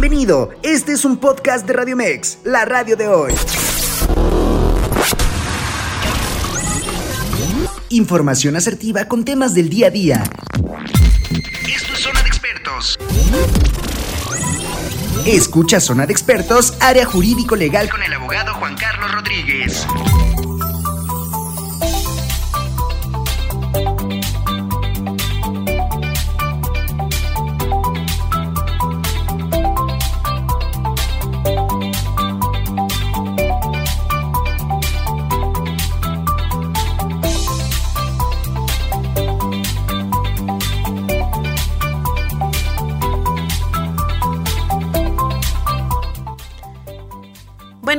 Bienvenido, este es un podcast de Radio Mex, la radio de hoy. Información asertiva con temas del día a día. Esto es Zona de Expertos. Escucha Zona de Expertos, área jurídico legal con el abogado Juan Carlos Rodríguez.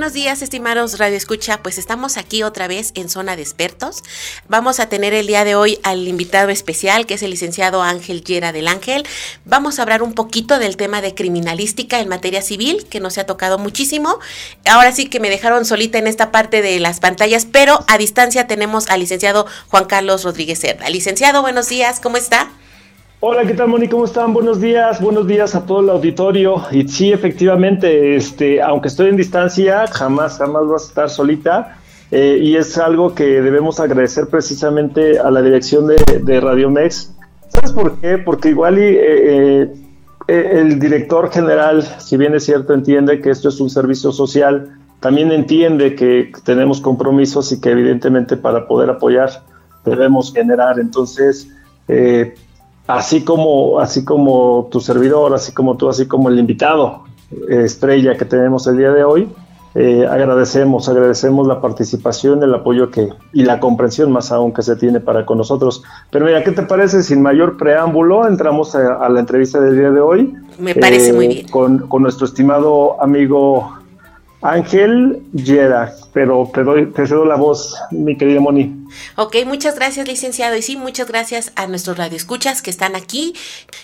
Buenos días, estimados Radio Escucha. Pues estamos aquí otra vez en Zona de Expertos. Vamos a tener el día de hoy al invitado especial, que es el licenciado Ángel Llera del Ángel. Vamos a hablar un poquito del tema de criminalística en materia civil, que nos ha tocado muchísimo. Ahora sí que me dejaron solita en esta parte de las pantallas, pero a distancia tenemos al licenciado Juan Carlos Rodríguez Cerda. Licenciado, buenos días, ¿cómo está? Hola, ¿qué tal, Moni? ¿Cómo están? Buenos días, buenos días a todo el auditorio. Y sí, efectivamente, este, aunque estoy en distancia, jamás, jamás vas a estar solita. Eh, y es algo que debemos agradecer precisamente a la dirección de, de Radio Mex. ¿Sabes por qué? Porque igual y, eh, eh, el director general, si bien es cierto, entiende que esto es un servicio social, también entiende que tenemos compromisos y que evidentemente para poder apoyar debemos generar. Entonces, así como, así como tu servidor, así como tú, así como el invitado eh, estrella que tenemos el día de hoy, eh, agradecemos, agradecemos la participación, el apoyo que y la comprensión más aún que se tiene para con nosotros. Pero mira, ¿qué te parece? Sin mayor preámbulo, entramos a, la entrevista del día de hoy. Me parece muy bien. Con, con nuestro estimado amigo Ángel Yera, pero te doy, te cedo la voz, mi querida Moni. Ok, muchas gracias, licenciado. Y sí, muchas gracias a nuestros radioescuchas que están aquí.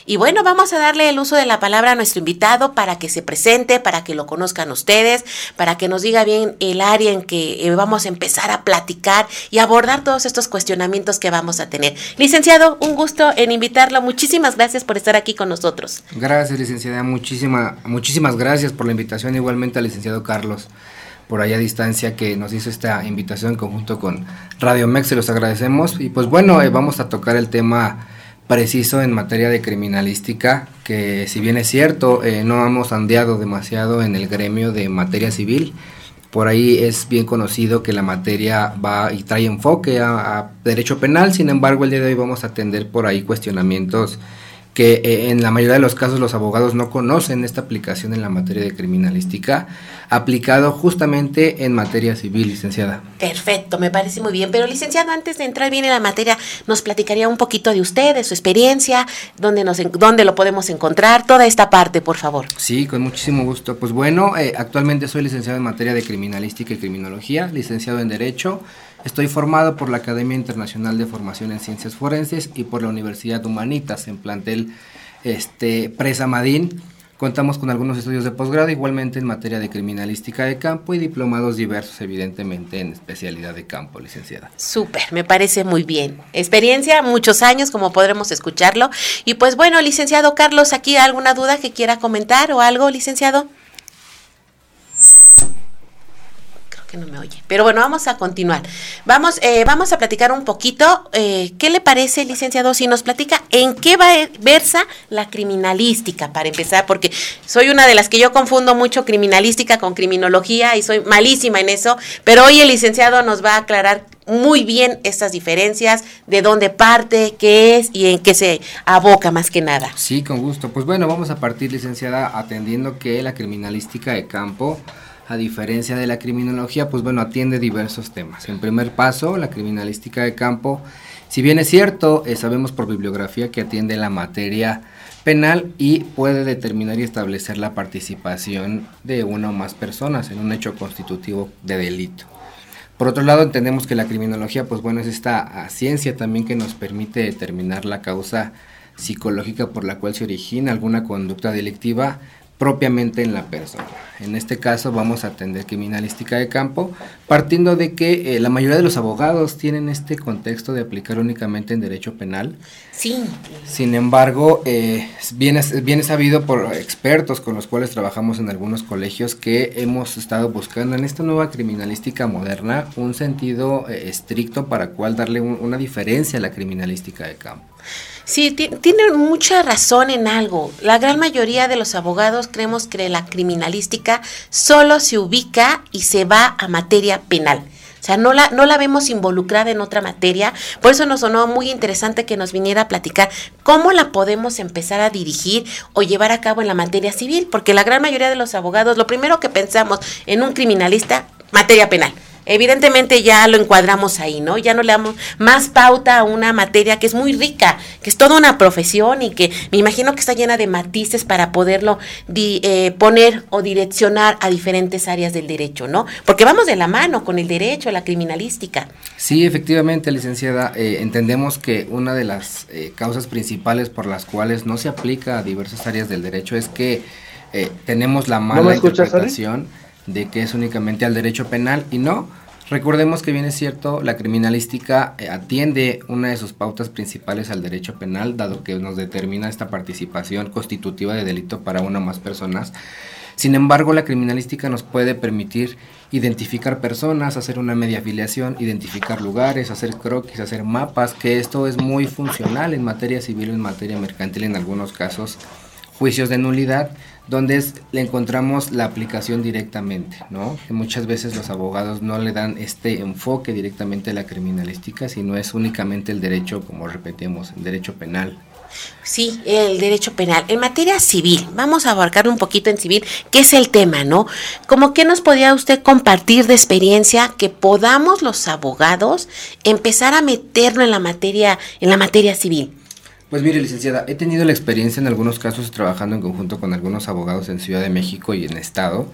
Y bueno, vamos a darle el uso de la palabra a nuestro invitado para que se presente, para que lo conozcan ustedes, para que nos diga bien el área en que eh, vamos a empezar a platicar y abordar todos estos cuestionamientos que vamos a tener. Licenciado, un gusto en invitarlo. Muchísimas gracias por estar aquí con nosotros. Gracias, licenciada. Muchísima, muchísimas gracias por la invitación. Igualmente al licenciado Carlos por allá a distancia que nos hizo esta invitación en conjunto con Radio Mex, se los agradecemos. Y pues bueno, eh, vamos a tocar el tema preciso en materia de criminalística, que si bien es cierto, eh, no hemos andeado demasiado en el gremio de materia civil. Por ahí es bien conocido que la materia va y trae enfoque a, a derecho penal, sin embargo el día de hoy vamos a atender por ahí cuestionamientos que eh, en la mayoría de los casos los abogados no conocen esta aplicación en la materia de criminalística, aplicado justamente en materia civil, licenciada. Perfecto, me parece muy bien. Pero licenciado, antes de entrar bien en la materia, nos platicaría un poquito de usted, de su experiencia, dónde, nos, dónde lo podemos encontrar, toda esta parte, por favor. Sí, con muchísimo gusto. Pues bueno, eh, actualmente soy licenciado en materia de criminalística y criminología, licenciado en Derecho, Estoy formado por la Academia Internacional de Formación en Ciencias Forenses y por la Universidad Humanitas en plantel este, Presa Madín. Contamos con algunos estudios de posgrado, igualmente en materia de criminalística de campo y diplomados diversos, evidentemente, en especialidad de campo, licenciada. Súper, me parece muy bien. Experiencia, muchos años, como podremos escucharlo. Y pues bueno, licenciado Carlos, ¿aquí alguna duda que quiera comentar o algo, licenciado? No me oye. Pero bueno, vamos a continuar. Vamos, eh, vamos a platicar un poquito. Eh, ¿Qué le parece, licenciado, si nos platica en qué va, versa la criminalística, para empezar? Porque soy una de las que yo confundo mucho criminalística con criminología y soy malísima en eso. Pero hoy el licenciado nos va a aclarar muy bien estas diferencias, de dónde parte, qué es y en qué se aboca más que nada. Sí, con gusto. Pues bueno, vamos a partir, licenciada, atendiendo que la criminalística de campo a diferencia de la criminología, pues bueno, atiende diversos temas. En primer paso, la criminalística de campo, si bien es cierto, eh, sabemos por bibliografía que atiende la materia penal y puede determinar y establecer la participación de una o más personas en un hecho constitutivo de delito. Por otro lado, entendemos que la criminología, pues bueno, es esta ah, ciencia también que nos permite determinar la causa psicológica por la cual se origina alguna conducta delictiva, propiamente en la persona. En este caso vamos a atender criminalística de campo, partiendo de que eh, la mayoría de los abogados tienen este contexto de aplicar únicamente en derecho penal. Sí. Sin embargo, eh, viene, viene sabido por expertos con los cuales trabajamos en algunos colegios que hemos estado buscando en esta nueva criminalística moderna un sentido eh, estricto para cual darle una diferencia a la criminalística de campo. Sí, tiene mucha razón en algo. La gran mayoría de los abogados creemos que la criminalística solo se ubica y se va a materia penal. O sea, no la, no la vemos involucrada en otra materia. Por eso nos sonó muy interesante que nos viniera a platicar cómo la podemos empezar a dirigir o llevar a cabo en la materia civil. Porque la gran mayoría de los abogados, lo primero que pensamos en un criminalista, materia penal evidentemente ya lo encuadramos ahí, ¿no? Ya no le damos más pauta a una materia que es muy rica, que es toda una profesión y que me imagino que está llena de matices para poderlo eh, poner o direccionar a diferentes áreas del derecho, ¿no? Porque vamos de la mano con el derecho, la criminalística. Sí, efectivamente, licenciada, eh, entendemos que una de las eh, causas principales por las cuales no se aplica a diversas áreas del derecho es que tenemos la mala interpretación de que es únicamente al derecho penal y no. Recordemos que bien es cierto, la criminalística eh, atiende una de sus pautas principales al derecho penal, dado que nos determina esta participación constitutiva de delito para una o más personas. Sin embargo, la criminalística nos puede permitir identificar personas, hacer una media afiliación, identificar lugares, hacer croquis, hacer mapas, que esto es muy funcional en materia civil en materia mercantil en algunos casos, juicios de nulidad, donde le encontramos la aplicación directamente, ¿no? Que muchas veces los abogados no le dan este enfoque directamente a la criminalística, sino es únicamente el derecho, como repetimos, el derecho penal. Sí, el derecho penal. En materia civil, vamos a abarcar un poquito en civil, ¿qué es el tema, no? Como que nos podría usted compartir de experiencia que podamos los abogados empezar a meterlo en la materia, en la materia civil? Pues mire, licenciada, he tenido la experiencia en algunos casos trabajando en conjunto con algunos abogados en Ciudad de México y en Estado.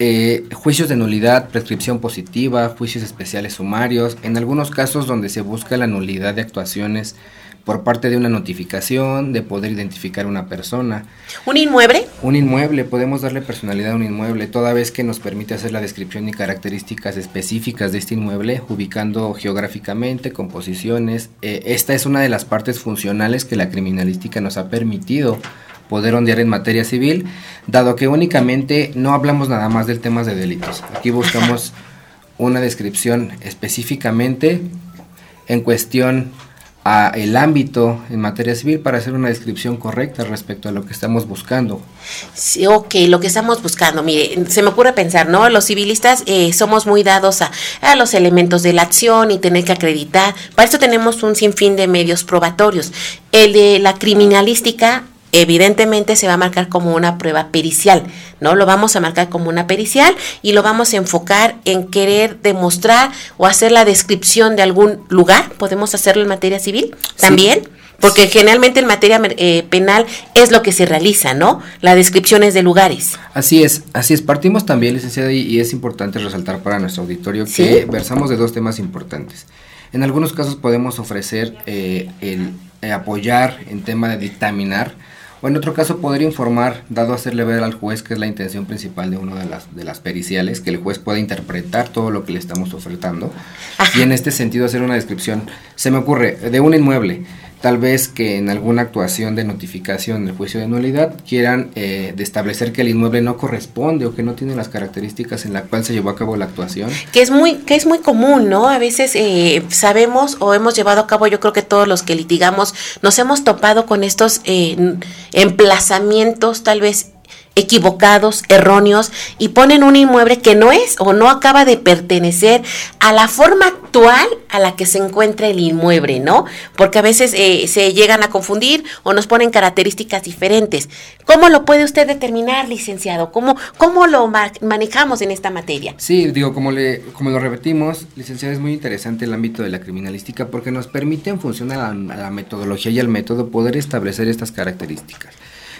Eh, juicios de nulidad, prescripción positiva, juicios especiales sumarios, en algunos casos donde se busca la nulidad de actuaciones por parte de una notificación, de poder identificar una persona. ¿Un inmueble? Un inmueble, podemos darle personalidad a un inmueble, toda vez que nos permite hacer la descripción y características específicas de este inmueble, ubicando geográficamente, composiciones. Eh, esta es una de las partes funcionales que la criminalística nos ha permitido poder ondear en materia civil, dado que únicamente no hablamos nada más del tema de delitos. Aquí buscamos una descripción específicamente en cuestión el ámbito en materia civil para hacer una descripción correcta respecto a lo que estamos buscando. Sí, ok, lo que estamos buscando, mire, se me ocurre pensar, ¿no? Los civilistas eh, somos muy dados a, a, los elementos de la acción y tener que acreditar. Para eso tenemos un sinfín de medios probatorios. El de la criminalística evidentemente se va a marcar como una prueba pericial, ¿no? Lo vamos a marcar como una pericial y lo vamos a enfocar en querer demostrar o hacer la descripción de algún lugar. ¿Podemos hacerlo en materia civil también? Porque generalmente en materia eh, penal es lo que se realiza, ¿no? La descripción es de lugares. Así es, así es. Partimos también, licenciada, y, es importante resaltar para nuestro auditorio que versamos de dos temas importantes. En algunos casos podemos ofrecer eh, el eh, apoyar en tema de dictaminar o en otro caso poder informar, dado a hacerle ver al juez que es la intención principal de una de las, de las periciales, que el juez pueda interpretar todo lo que le estamos ofertando. Y en este sentido hacer una descripción, se me ocurre, de un inmueble tal vez que en alguna actuación de notificación del juicio de nulidad quieran eh, de establecer que el inmueble no corresponde o que no tiene las características en la cual se llevó a cabo la actuación. Que es muy, que es muy común, ¿no? A veces eh, sabemos o hemos llevado a cabo, yo creo que todos los que litigamos nos hemos topado con estos eh, emplazamientos tal vez equivocados, erróneos, y ponen un inmueble que no es o no acaba de pertenecer a la forma actual a la que se encuentra el inmueble, ¿no? Porque a veces eh, se llegan a confundir o nos ponen características diferentes. ¿Cómo lo puede usted determinar, licenciado? ¿Cómo, cómo lo manejamos en esta materia? Sí, digo, como, le, como lo repetimos, licenciado, es muy interesante el ámbito de la criminalística porque nos permite en función a la metodología y al método poder establecer estas características.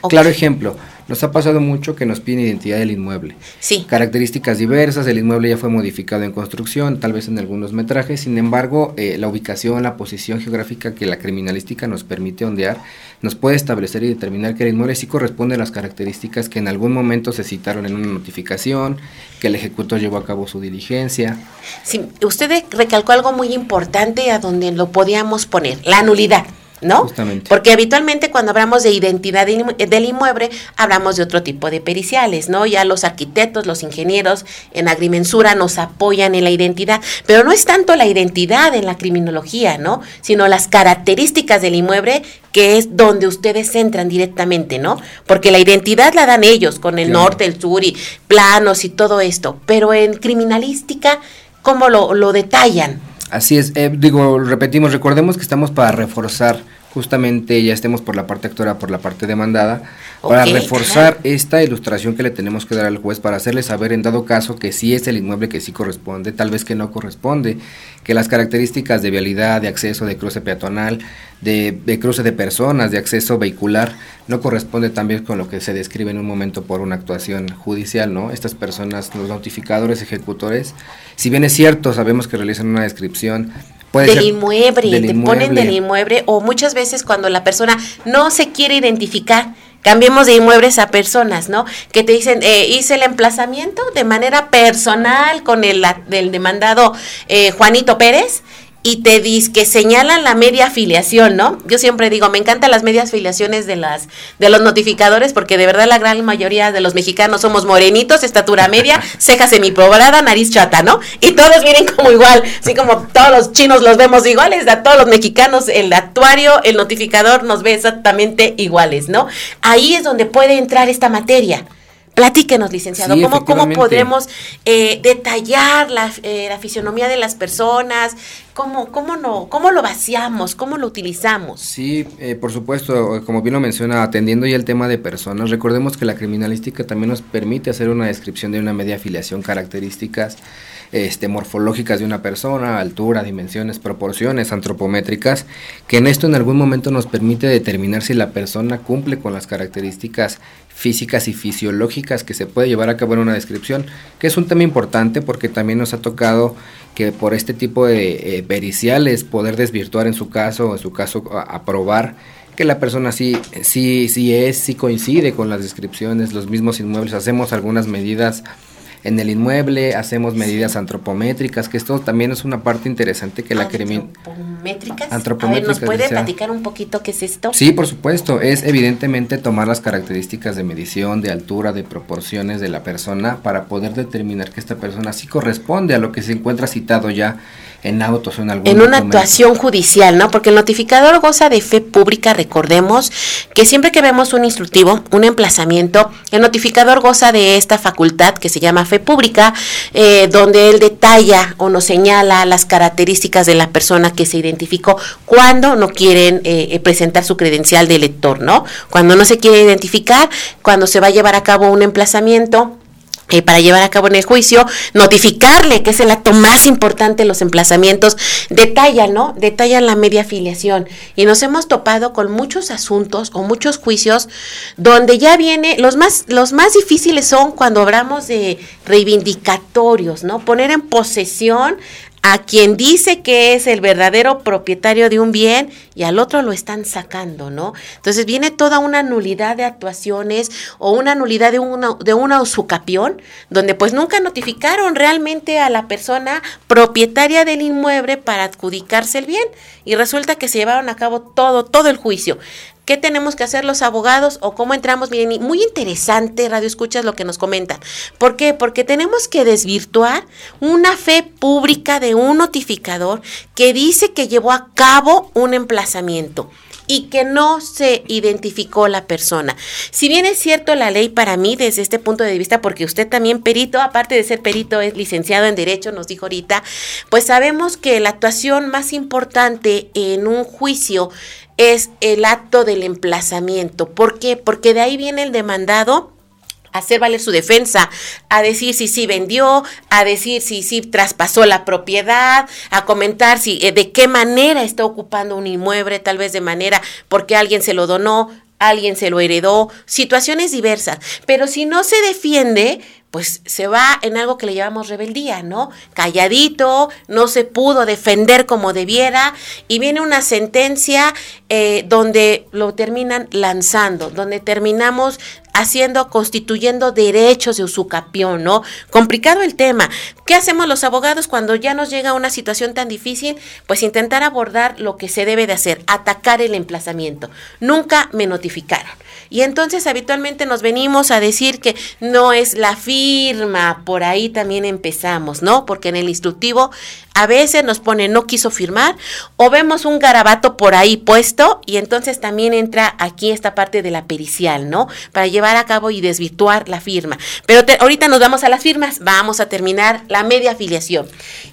Claro ejemplo, nos ha pasado mucho que nos piden identidad del inmueble. Sí. Características diversas, el inmueble ya fue modificado en construcción, tal vez en algunos metrajes, sin embargo, eh, la ubicación, la posición geográfica que la criminalística nos permite ondear, nos puede establecer y determinar que el inmueble sí corresponde a las características que en algún momento se citaron en una notificación, que el ejecutor llevó a cabo su diligencia. Sí, usted recalcó algo muy importante a donde lo podíamos poner, la nulidad. ¿No? Justamente. Porque habitualmente cuando hablamos de identidad del inmueble, hablamos de otro tipo de periciales, ¿no? Ya los arquitectos, los ingenieros en agrimensura nos apoyan en la identidad, pero no es tanto la identidad en la criminología, ¿no? Sino las características del inmueble que es donde ustedes entran directamente, ¿no? Porque la identidad la dan ellos con el norte, el sur y planos y todo esto, pero en criminalística, ¿cómo lo, lo detallan? Así es, eh, digo, repetimos, recordemos que estamos para reforzar, justamente ya estemos por la parte actora, por la parte demandada, para reforzar esta ilustración que le tenemos que dar al juez para hacerle saber en dado caso que sí es el inmueble que sí corresponde, tal vez que no corresponde, que las características de vialidad, de acceso, de cruce peatonal, de, de cruce de personas, de acceso vehicular, no corresponde también con lo que se describe en un momento por una actuación judicial, ¿no? Estas personas, los notificadores, ejecutores, si bien es cierto, sabemos que realizan una descripción Puede del, inmueble, te ponen del inmueble o muchas veces cuando la persona no se quiere identificar, cambiemos de inmuebles a personas, ¿no? Que te dicen, eh, hice el emplazamiento de manera personal con el, del demandado eh, Juanito Pérez y te dice que señalan la media afiliación, ¿no? Yo siempre digo, me encantan las medias afiliaciones de las de los notificadores porque de verdad la gran mayoría de los mexicanos somos morenitos, estatura media, cejas semipoblada, nariz chata, ¿no? Y todos vienen como igual, así como todos los chinos los vemos iguales, a todos los mexicanos el actuario, el notificador nos ve exactamente iguales, ¿no? Ahí es donde puede entrar esta materia. Platíquenos, licenciado, ¿cómo, ¿cómo podremos eh, detallar la, eh, la, fisionomía de las personas? ¿Cómo, cómo, no, ¿Cómo lo vaciamos? ¿Cómo lo utilizamos? Sí, eh, por supuesto, como bien lo menciona, atendiendo ya el tema de personas, recordemos que la criminalística también nos permite hacer una descripción de una media afiliación, características este, morfológicas de una persona, altura, dimensiones, proporciones antropométricas, que en esto en algún momento nos permite determinar si la persona cumple con las características físicas y fisiológicas que se puede llevar a cabo en una descripción, que es un tema importante porque también nos ha tocado que por este tipo de eh, periciales poder desvirtuar en su caso, en su caso aprobar que la persona sí, sí, sí es, sí coincide con las descripciones, los mismos inmuebles, hacemos algunas medidas en el inmueble, hacemos medidas antropométricas, que esto también es una parte interesante que la crimen... ¿Antropométricas? Antropométricas. ¿nos puede platicar un poquito qué es esto? Sí, por supuesto, es evidentemente tomar las características de medición, de altura, de proporciones de la persona para poder determinar que esta persona sí corresponde a lo que se encuentra citado ya en autos o en algún En una actuación judicial, ¿no? Porque el notificador goza de fe pública, recordemos que siempre que vemos un instructivo, un emplazamiento, el notificador goza de esta facultad que se llama fe pública, eh, donde él detalla o nos señala las características de la persona que se identificó cuando no quieren eh, eh, presentar su credencial de elector, ¿no? Cuando no se quiere identificar, cuando se va a llevar a cabo un emplazamiento, para llevar a cabo en el juicio, notificarle que es el acto más importante los emplazamientos, detalla, ¿no? Detalla la media afiliación. Y nos hemos topado con muchos asuntos o muchos juicios donde ya viene, los más, los más difíciles son cuando hablamos de reivindicatorios, ¿no? Poner en posesión a quien dice que es el verdadero propietario de un bien y al otro lo están sacando, ¿no? Entonces viene toda una nulidad de actuaciones o una nulidad de una, de una usucapión, donde pues nunca notificaron realmente a la persona propietaria del inmueble para adjudicarse el bien y resulta que se llevaron a cabo todo, todo el juicio. ¿Qué tenemos que hacer los abogados o cómo entramos? Miren, muy interesante, Radio Escuchas, lo que nos comentan. ¿Por qué? Porque tenemos que desvirtuar una fe pública de un notificador que dice que llevó a cabo un emplazamiento y que no se identificó la persona. Si bien es cierto la ley para mí desde este punto de vista, porque usted también perito, aparte de ser perito, es licenciado en Derecho, nos dijo ahorita, pues sabemos que la actuación más importante en un juicio es el acto del emplazamiento. ¿Por qué? Porque de ahí viene el demandado a hacer valer su defensa, a decir si sí vendió, a decir si sí traspasó la propiedad, a comentar si eh, de qué manera está ocupando un inmueble, tal vez de manera porque alguien se lo donó, alguien se lo heredó, situaciones diversas. Pero si no se defiende, pues se va en algo que le llamamos rebeldía, ¿no? Calladito, no se pudo defender como debiera y viene una sentencia eh, donde lo terminan lanzando, donde terminamos haciendo, constituyendo derechos de usucapión, ¿no? Complicado el tema. ¿Qué hacemos los abogados cuando ya nos llega una situación tan difícil? Pues intentar abordar lo que se debe de hacer, atacar el emplazamiento. Nunca me notificaron. Y entonces habitualmente nos venimos a decir que no es la firma, por ahí también empezamos, ¿no? Porque en el instructivo a veces nos pone no quiso firmar o vemos un garabato por ahí puesto y entonces también entra aquí esta parte de la pericial, ¿no? Para llevar a cabo y desvirtuar la firma. Pero ahorita nos vamos a las firmas, vamos a terminar la media afiliación.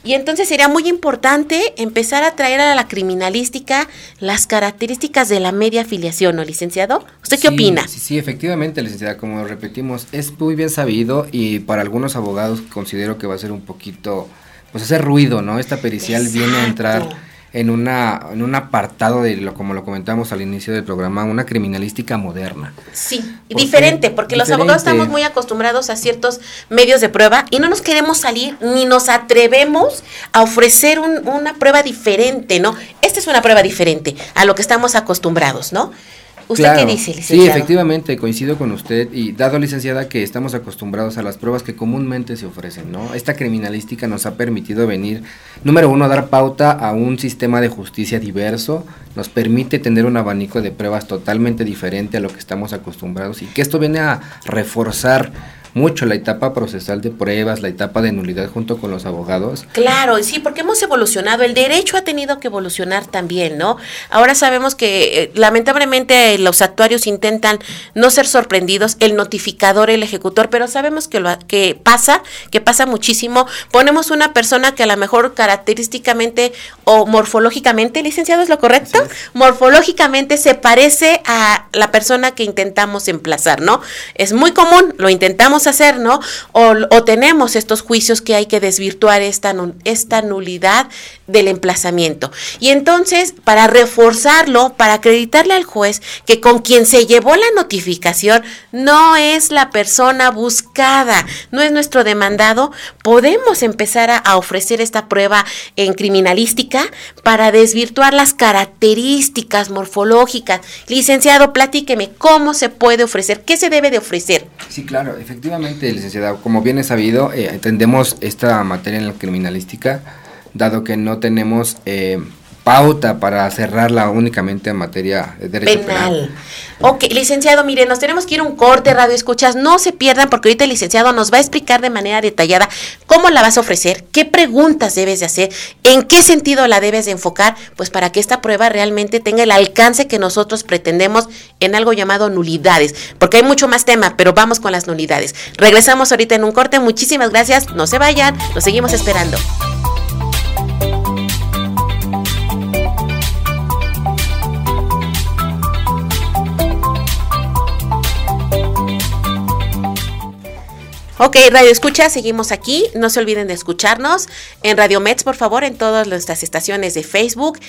Y entonces sería muy importante empezar a traer a la criminalística las características de la media afiliación, ¿no, licenciado? ¿Usted qué opina? Sí, sí, efectivamente, licenciada, como repetimos, es muy bien sabido y para algunos abogados considero que va a ser un poquito pues hace ruido, ¿no? Esta pericial viene a entrar en una en un apartado de lo como lo comentamos al inicio del programa, una criminalística moderna. Sí, diferente, porque los abogados estamos muy acostumbrados a ciertos medios de prueba y no nos queremos salir ni nos atrevemos a ofrecer una prueba diferente, ¿no? Esta es una prueba diferente a lo que estamos acostumbrados, ¿no? ¿Usted qué dice, licenciado? Sí, efectivamente, coincido con usted y dado, licenciada, que estamos acostumbrados a las pruebas que comúnmente se ofrecen, ¿no? Esta criminalística nos ha permitido venir, número uno, dar pauta a un sistema de justicia diverso, nos permite tener un abanico de pruebas totalmente diferente a lo que estamos acostumbrados y que esto viene a reforzar mucho la etapa procesal de pruebas, la etapa de nulidad junto con los abogados. Claro, sí, porque hemos evolucionado, el derecho ha tenido que evolucionar también, ¿no? Ahora sabemos que eh, lamentablemente los actuarios intentan no ser sorprendidos, el notificador, el ejecutor, pero sabemos que lo que pasa, que pasa muchísimo. Ponemos una persona que a lo mejor característicamente o morfológicamente, licenciado, ¿es lo correcto? Morfológicamente se parece a la persona que intentamos emplazar, ¿no? Es muy común, lo intentamos hacer, ¿no? O, tenemos estos juicios que hay que desvirtuar esta, esta nulidad del emplazamiento. Y entonces, para reforzarlo, para acreditarle al juez que con quien se llevó la notificación no es la persona buscada, no es nuestro demandado, podemos empezar a, ofrecer esta prueba en criminalística para desvirtuar las características morfológicas. Licenciado, platíqueme cómo se puede ofrecer, qué se debe de ofrecer. Sí, claro, efectivamente licenciada, como bien es sabido, eh, entendemos esta materia en la criminalística, dado que no tenemos eh, pauta para cerrarla únicamente en materia de derecho penal. Ok, licenciado, mire, nos tenemos que ir un corte, radio escuchas, no se pierdan porque ahorita el licenciado nos va a explicar de manera detallada cómo la vas a ofrecer, qué preguntas debes de hacer, en qué sentido la debes de enfocar, pues para que esta prueba realmente tenga el alcance que nosotros pretendemos en algo llamado nulidades, porque hay mucho más tema, pero vamos con las nulidades. Regresamos ahorita en un corte, muchísimas gracias, no se vayan, nos seguimos esperando. Ok, Radio Escucha, seguimos aquí. No se olviden de escucharnos en Radio Mets, por favor, en todas nuestras estaciones de Facebook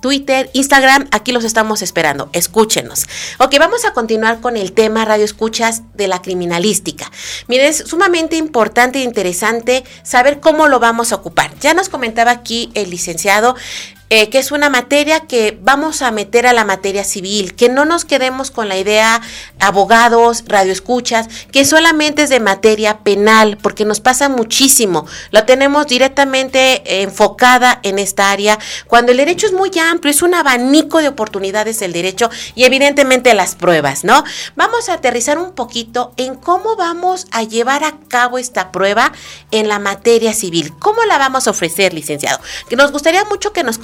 Twitter, Instagram, aquí los estamos esperando. Escúchenos. Ok, vamos a continuar con el tema radio escuchas de la criminalística. Mire, es sumamente importante e interesante saber cómo lo vamos a ocupar. Ya nos comentaba aquí el licenciado eh, que es una materia que vamos a meter a la materia civil, que no nos quedemos con la idea abogados, radioescuchas, que solamente es de materia penal, porque nos pasa muchísimo. Lo tenemos directamente enfocada en esta área, cuando el derecho es muy amplio, es un abanico de oportunidades el derecho y evidentemente las pruebas, ¿no? Vamos a aterrizar un poquito en cómo vamos a llevar a cabo esta prueba en la materia civil. ¿Cómo la vamos a ofrecer, licenciado? Que nos gustaría mucho que nos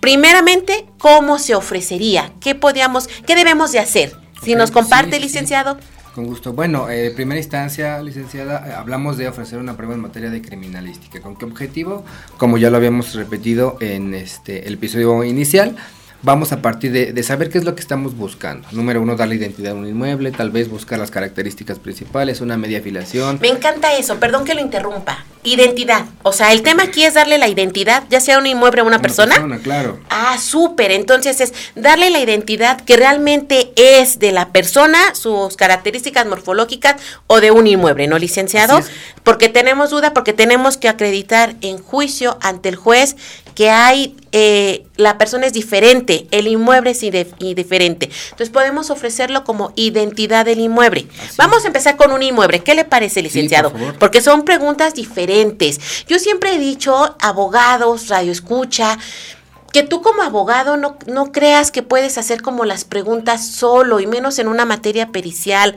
primeramente cómo se ofrecería, qué podíamos, qué debemos de hacer. Si nos comparte, licenciado. Con gusto. Bueno, en eh, primera instancia, licenciada, eh, hablamos de ofrecer una prueba en materia de criminalística. ¿Con qué objetivo? Como ya lo habíamos repetido en este el episodio inicial, vamos a partir de, saber qué es lo que estamos buscando. Número uno, darle identidad a un inmueble, tal vez buscar las características principales, una media afiliación. Me encanta eso, perdón que lo interrumpa. Identidad. O sea, el tema aquí es darle la identidad, ya sea un inmueble a una, persona. persona. claro. Ah, súper. Entonces es darle la identidad que realmente es de la persona, sus características morfológicas o de un inmueble, ¿no, licenciado? Porque tenemos duda, porque tenemos que acreditar en juicio ante el juez que hay, eh, la persona es diferente, el inmueble es diferente. Entonces podemos ofrecerlo como identidad del inmueble. Vamos a empezar con un inmueble. ¿Qué le parece, licenciado? Porque son preguntas diferentes. Yo siempre he dicho, abogados, radio escucha, que tú como abogado no, no, creas que puedes hacer como las preguntas solo y menos en una materia pericial.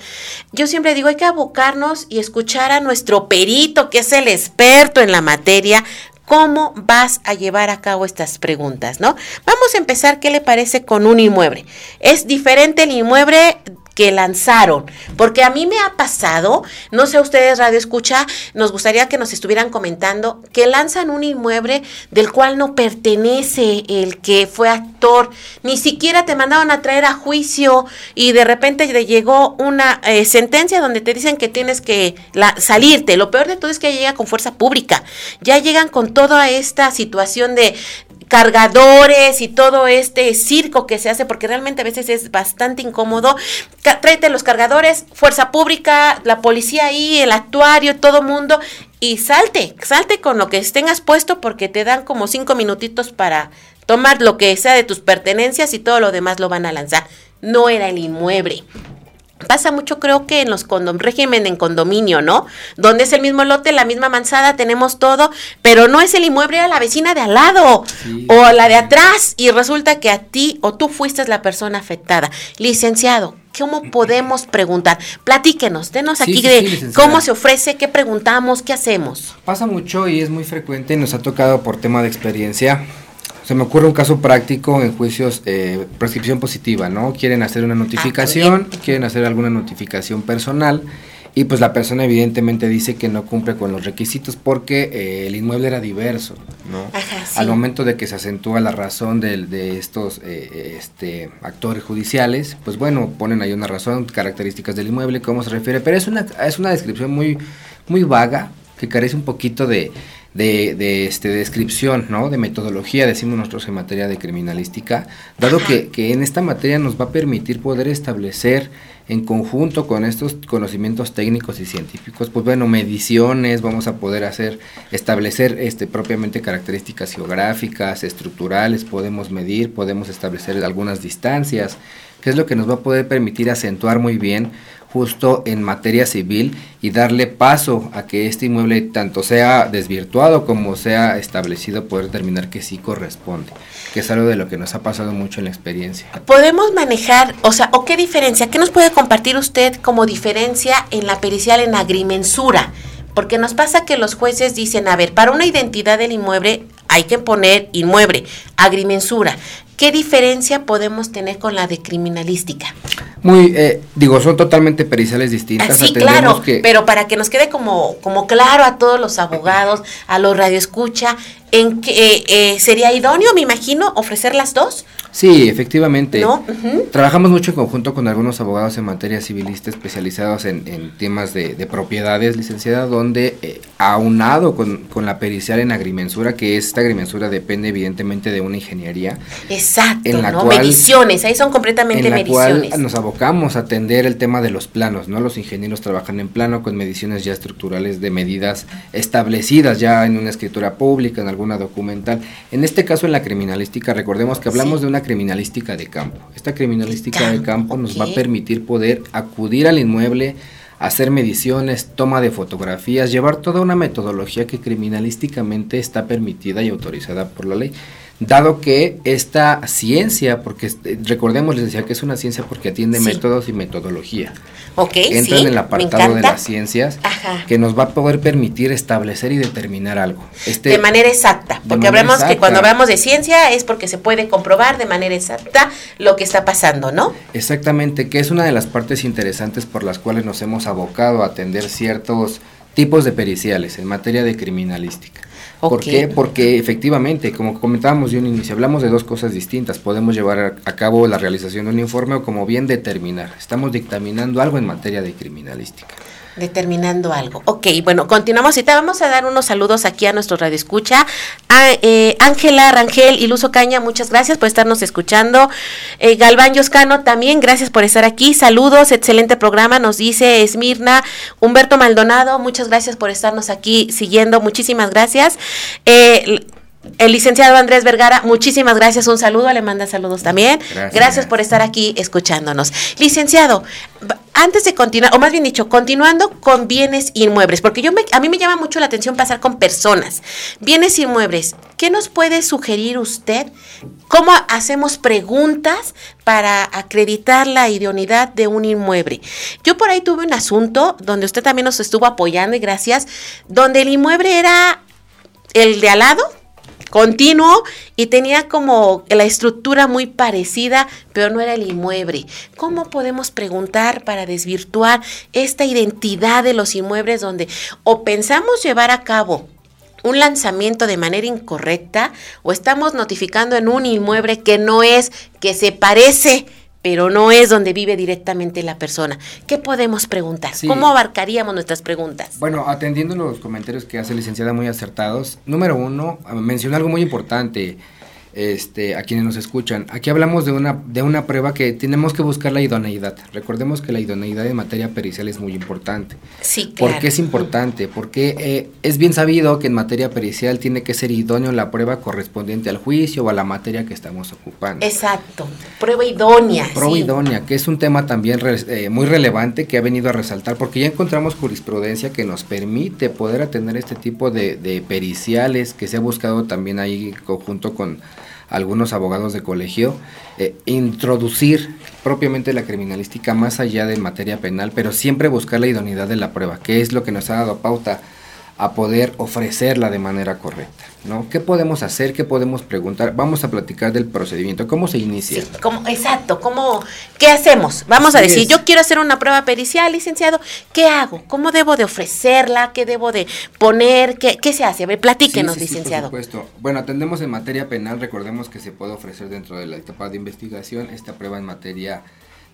Yo siempre digo, hay que abocarnos y escuchar a nuestro perito, que es el experto en la materia, cómo vas a llevar a cabo estas preguntas, ¿no? Vamos a empezar, ¿qué le parece con un inmueble? Es diferente el inmueble que lanzaron, porque a mí me ha pasado, no sé ustedes radio escucha, nos gustaría que nos estuvieran comentando que lanzan un inmueble del cual no pertenece el que fue actor, ni siquiera te mandaron a traer a juicio y de repente te llegó una eh, sentencia donde te dicen que tienes que salirte. Lo peor de todo es que llega con fuerza pública, ya llegan con toda esta situación de cargadores y todo este circo que se hace, porque realmente a veces es bastante incómodo. Tráete los cargadores, fuerza pública, la policía ahí, el actuario, todo mundo, y salte, salte con lo que tengas puesto porque te dan como cinco minutitos para tomar lo que sea de tus pertenencias y todo lo demás lo van a lanzar. No era el inmueble. Pasa mucho, creo que en los condom, régimen en condominio, ¿no? Donde es el mismo lote, la misma manzada, tenemos todo, pero no es el inmueble a la vecina de al lado o la de atrás y resulta que a ti o tú fuiste la persona afectada. Licenciado, ¿cómo podemos preguntar? Platíquenos, denos aquí de cómo se ofrece, qué preguntamos, qué hacemos. Pasa mucho y es muy frecuente, nos ha tocado por tema de experiencia se me ocurre un caso práctico en juicios eh, prescripción positiva, ¿no? Quieren hacer una notificación, ah, quieren hacer alguna notificación personal y pues la persona evidentemente dice que no cumple con los requisitos porque eh, el inmueble era diverso, ¿no? Al momento de que se acentúa la razón de, de estos eh, este, actores judiciales, pues bueno, ponen ahí una razón, características del inmueble, cómo se refiere, pero es una, es una descripción muy, muy vaga que carece un poquito de de, de este, descripción, ¿no? de metodología, decimos nosotros en materia de criminalística, dado que, que, en esta materia nos va a permitir poder establecer en conjunto con estos conocimientos técnicos y científicos, pues bueno, mediciones, vamos a poder hacer, establecer este, propiamente características geográficas, estructurales, podemos medir, podemos establecer algunas distancias, que es lo que nos va a poder permitir acentuar muy bien justo en materia civil y darle paso a que este inmueble tanto sea desvirtuado como sea establecido, poder determinar que sí corresponde, que es algo de lo que nos ha pasado mucho en la experiencia. Podemos manejar, o sea, ¿o qué diferencia? ¿Qué nos puede compartir usted como diferencia en la pericial en agrimensura? Porque nos pasa que los jueces dicen, a ver, para una identidad del inmueble hay que poner inmueble, agrimensura. ¿Qué diferencia podemos tener con la de criminalística? Muy, eh, digo, son totalmente periciales distintas. Ah, sí, claro, pero para que nos quede como, como claro a todos los abogados, a los radioescucha, en que eh, eh, sería idóneo, me imagino, ofrecer las dos. Sí, efectivamente. Trabajamos mucho en conjunto con algunos abogados en materia civilista especializados en, temas de, propiedades, licenciada, donde eh, aunado con, con, la pericial en agrimensura, que esta agrimensura depende evidentemente de una ingeniería. Exacto, en la ¿no? mediciones, ahí son completamente en la Cual nos abocamos a atender el tema de los planos, ¿no? Los ingenieros trabajan en plano con mediciones ya estructurales de medidas establecidas ya en una escritura pública, en alguna documental. En este caso, en la criminalística, recordemos que hablamos de una criminalística de campo. Esta criminalística de campo nos va a permitir poder acudir al inmueble, hacer mediciones, toma de fotografías, llevar toda una metodología que criminalísticamente está permitida y autorizada por la ley dado que esta ciencia, porque eh, recordemos, les decía que es una ciencia porque atiende métodos y metodología. Ok, Entra en el apartado de las ciencias que nos va a poder permitir establecer y determinar algo. Este, de manera exacta, porque hablamos que cuando hablamos de ciencia es porque se puede comprobar de manera exacta lo que está pasando, ¿no? Exactamente, que es una de las partes interesantes por las cuales nos hemos abocado a atender ciertos tipos de periciales en materia de criminalística. ¿Por qué? Porque efectivamente, como comentábamos de un inicio, hablamos de dos cosas distintas. Podemos llevar a cabo la realización de un informe o como bien determinar. Estamos dictaminando algo en materia de criminalística determinando algo. Ok, bueno, continuamos. Y te vamos a dar unos saludos aquí a nuestro radio escucha. Eh, Ángela Rangel y Luzo Caña, muchas gracias por estarnos escuchando. Eh, Galván Yoscano, también gracias por estar aquí. Saludos, excelente programa, nos dice Esmirna. Humberto Maldonado, muchas gracias por estarnos aquí siguiendo. Muchísimas gracias. Eh, el licenciado Andrés Vergara, muchísimas gracias, un saludo, le manda saludos también. Gracias. por estar aquí escuchándonos. Licenciado, antes de continuar, o más bien dicho, continuando con bienes inmuebles, porque yo me, a mí me llama mucho la atención pasar con personas. Bienes inmuebles, ¿qué nos puede sugerir usted? ¿Cómo hacemos preguntas para acreditar la idoneidad de un inmueble? Yo por ahí tuve un asunto donde usted también nos estuvo apoyando y gracias, donde el inmueble era el de al lado, continuo y tenía como la estructura muy parecida, pero no era el inmueble. ¿Cómo podemos preguntar para desvirtuar esta identidad de los inmuebles donde o pensamos llevar a cabo un lanzamiento de manera incorrecta o estamos notificando en un inmueble que no es, que se parece pero no es donde vive directamente la persona. ¿Qué podemos preguntar? ¿Cómo abarcaríamos nuestras preguntas? Bueno, atendiendo los comentarios que hace licenciada muy acertados, número uno, menciona algo muy importante este, a quienes nos escuchan. Aquí hablamos de una, de una prueba que tenemos que buscar la idoneidad. Recordemos que la idoneidad en materia pericial es muy importante. Sí, claro. ¿Por qué es importante? Porque eh, es bien sabido que en materia pericial tiene que ser idóneo la prueba correspondiente al juicio o a la materia que estamos ocupando. Exacto, prueba idónea. Prueba idónea, que es un tema también eh, muy relevante que ha venido a resaltar porque ya encontramos jurisprudencia que nos permite poder atender este tipo de, de periciales que se ha buscado también ahí conjunto con algunos abogados de colegio, eh, introducir propiamente la criminalística más allá de materia penal, pero siempre buscar la idoneidad de la prueba, que es lo que nos ha dado pauta a poder ofrecerla de manera correcta, ¿no? ¿Qué podemos hacer? ¿Qué podemos preguntar? Vamos a platicar del procedimiento, ¿cómo se inicia? exacto, ¿cómo, ¿qué hacemos? Vamos a decir, yo quiero hacer una prueba pericial, licenciado, ¿qué hago? ¿Cómo debo de ofrecerla? ¿Qué debo de poner? ¿Qué, qué se hace? A ver, platíquenos, licenciado. por supuesto. Bueno, atendemos en materia penal, recordemos que se puede ofrecer dentro de la etapa de investigación esta prueba en materia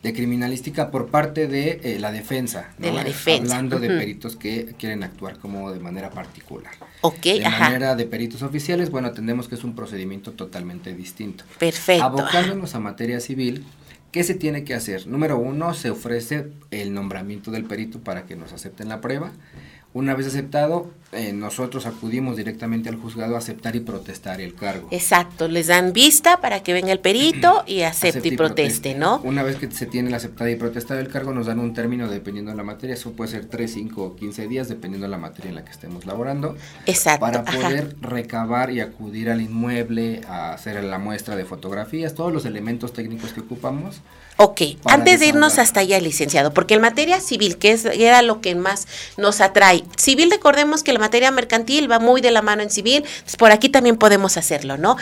de criminalística por parte de eh, la defensa. De la defensa. Hablando de peritos que quieren actuar como de manera particular. Ok, de manera de peritos oficiales, bueno, entendemos que es un procedimiento totalmente distinto. Perfecto. Abocándonos a materia civil, ¿qué se tiene que hacer? Número uno, se ofrece el nombramiento del perito para que nos acepten la prueba. Una vez aceptado, eh, nosotros acudimos directamente al juzgado a aceptar y protestar el cargo. Exacto, les dan vista para que venga el perito y acepte, y, proteste, ¿no? Una vez que se tiene la aceptada y protestada el cargo, nos dan un término dependiendo de la materia, eso puede ser 3, 5 o 15 días, dependiendo de la materia en la que estemos laborando. Exacto. Para poder recabar y acudir al inmueble, a hacer la muestra de fotografías, todos los elementos técnicos que ocupamos Ok, antes de irnos hasta allá, licenciado, porque en materia civil, que es, era lo que más nos atrae, civil recordemos que materia mercantil va muy de la mano en civil, pues por aquí también podemos hacerlo, ¿no?